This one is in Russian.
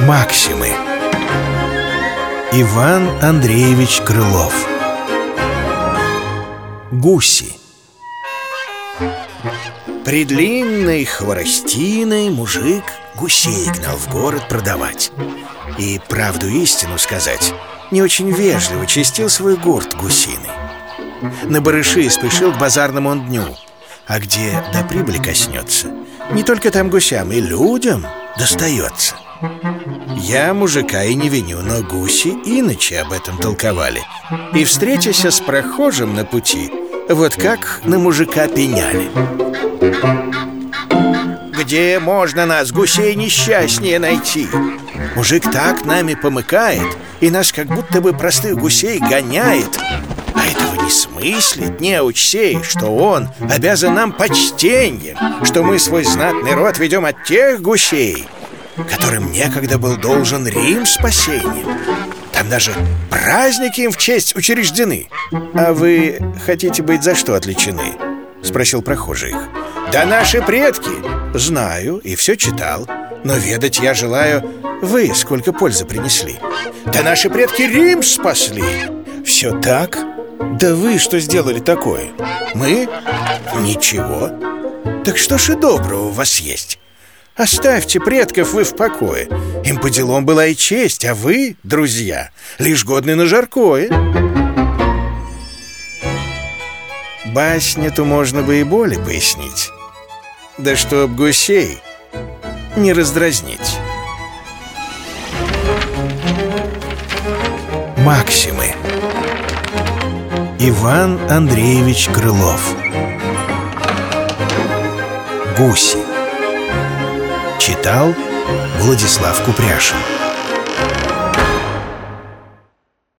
Максимы. Иван Андреевич Крылов. Гуси. При длинной хворостиной мужик гусей гнал в город продавать. И правду истину сказать Не очень вежливо чистил свой гурт гусиный. На барыши спешил к базарному он дню. А где до прибыли коснется? Не только там гусям и людям достается. Я мужика и не виню, но гуси иначе об этом толковали. И, встретясь с прохожим на пути, вот как на мужика пеняли. Где можно нас, гусей, несчастнее найти? Мужик так нами помыкает И нас как будто бы простых гусей гоняет этого не смыслит неуч сей Что он обязан нам почтением Что мы свой знатный род ведем от тех гусей которым некогда был должен Рим спасением. Там даже праздники им в честь учреждены. А вы хотите быть за что отличены? Спросил прохожий их. Да наши предки. Знаю и все читал. Но ведать я желаю, вы сколько пользы принесли. Да наши предки Рим спасли. Все так? Да вы что сделали такое? Мы? Ничего. Так что ж и доброго у вас есть? Оставьте предков вы в покое Им по делам была и честь, а вы, друзья, лишь годны на жаркое Басню-то можно бы и более пояснить Да чтоб гусей не раздразнить Максимы Иван Андреевич Крылов. Гуси Читал Владислав Купряшин